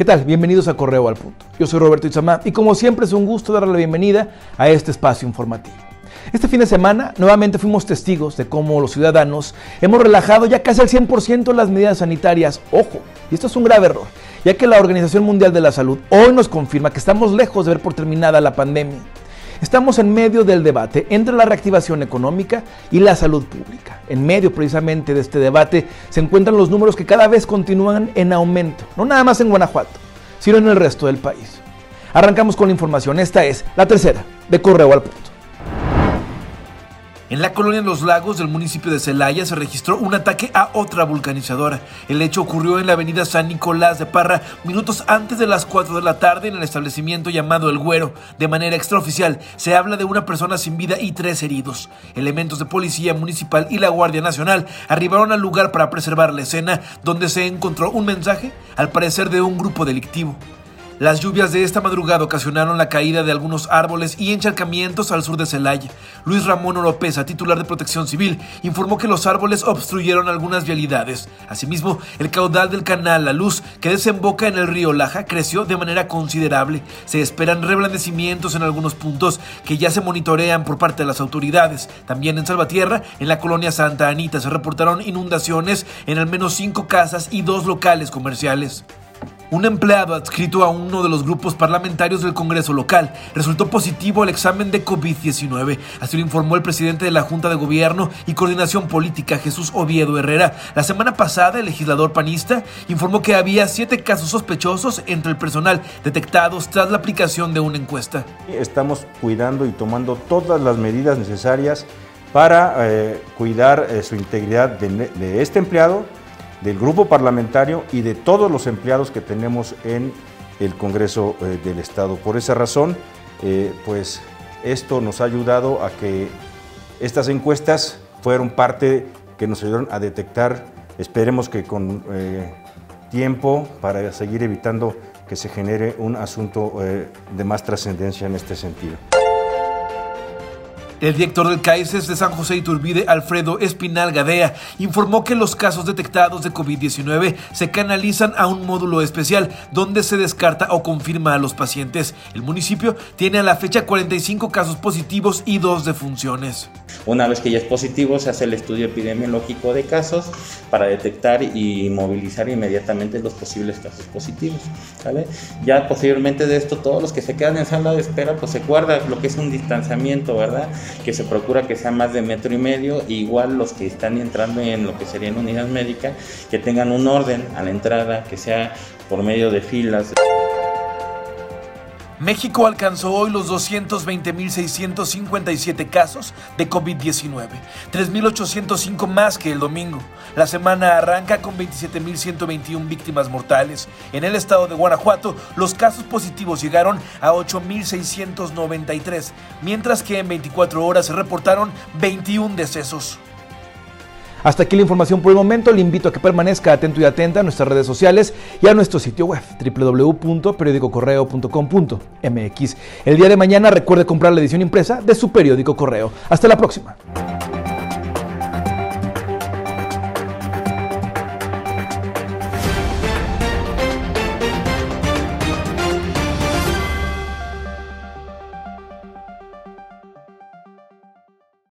¿Qué tal? Bienvenidos a Correo al Punto. Yo soy Roberto Itzamá y como siempre es un gusto darle la bienvenida a este espacio informativo. Este fin de semana nuevamente fuimos testigos de cómo los ciudadanos hemos relajado ya casi al 100% las medidas sanitarias. Ojo, y esto es un grave error, ya que la Organización Mundial de la Salud hoy nos confirma que estamos lejos de ver por terminada la pandemia. Estamos en medio del debate entre la reactivación económica y la salud pública. En medio precisamente de este debate se encuentran los números que cada vez continúan en aumento, no nada más en Guanajuato, sino en el resto del país. Arrancamos con la información, esta es la tercera de Correo al Punto. En la colonia Los Lagos del municipio de Celaya se registró un ataque a otra vulcanizadora. El hecho ocurrió en la avenida San Nicolás de Parra minutos antes de las 4 de la tarde en el establecimiento llamado El Güero. De manera extraoficial, se habla de una persona sin vida y tres heridos. Elementos de policía municipal y la Guardia Nacional arribaron al lugar para preservar la escena, donde se encontró un mensaje, al parecer de un grupo delictivo. Las lluvias de esta madrugada ocasionaron la caída de algunos árboles y encharcamientos al sur de Celaya. Luis Ramón Oropesa, titular de Protección Civil, informó que los árboles obstruyeron algunas vialidades. Asimismo, el caudal del canal La Luz, que desemboca en el río Laja, creció de manera considerable. Se esperan reblandecimientos en algunos puntos que ya se monitorean por parte de las autoridades. También en Salvatierra, en la colonia Santa Anita, se reportaron inundaciones en al menos cinco casas y dos locales comerciales. Un empleado adscrito a uno de los grupos parlamentarios del Congreso local resultó positivo al examen de COVID-19. Así lo informó el presidente de la Junta de Gobierno y Coordinación Política, Jesús Oviedo Herrera. La semana pasada, el legislador panista informó que había siete casos sospechosos entre el personal detectados tras la aplicación de una encuesta. Estamos cuidando y tomando todas las medidas necesarias para eh, cuidar eh, su integridad de, de este empleado del grupo parlamentario y de todos los empleados que tenemos en el Congreso eh, del Estado. Por esa razón, eh, pues esto nos ha ayudado a que estas encuestas fueron parte que nos ayudaron a detectar, esperemos que con eh, tiempo para seguir evitando que se genere un asunto de más trascendencia en este sentido. El director del CAICES de San José Iturbide, Alfredo Espinal Gadea, informó que los casos detectados de COVID-19 se canalizan a un módulo especial donde se descarta o confirma a los pacientes. El municipio tiene a la fecha 45 casos positivos y dos defunciones. Una vez que ya es positivo, se hace el estudio epidemiológico de casos para detectar y movilizar inmediatamente los posibles casos positivos. Ya posteriormente de esto, todos los que se quedan en sala de espera, pues se guarda lo que es un distanciamiento, ¿verdad? Que se procura que sea más de metro y medio, igual los que están entrando en lo que serían unidades médicas, que tengan un orden a la entrada, que sea por medio de filas. México alcanzó hoy los 220.657 casos de COVID-19, 3.805 más que el domingo. La semana arranca con 27.121 víctimas mortales. En el estado de Guanajuato, los casos positivos llegaron a 8.693, mientras que en 24 horas se reportaron 21 decesos. Hasta aquí la información por el momento. Le invito a que permanezca atento y atenta a nuestras redes sociales y a nuestro sitio web www.periodicocorreo.com.mx. El día de mañana recuerde comprar la edición impresa de su periódico correo. Hasta la próxima.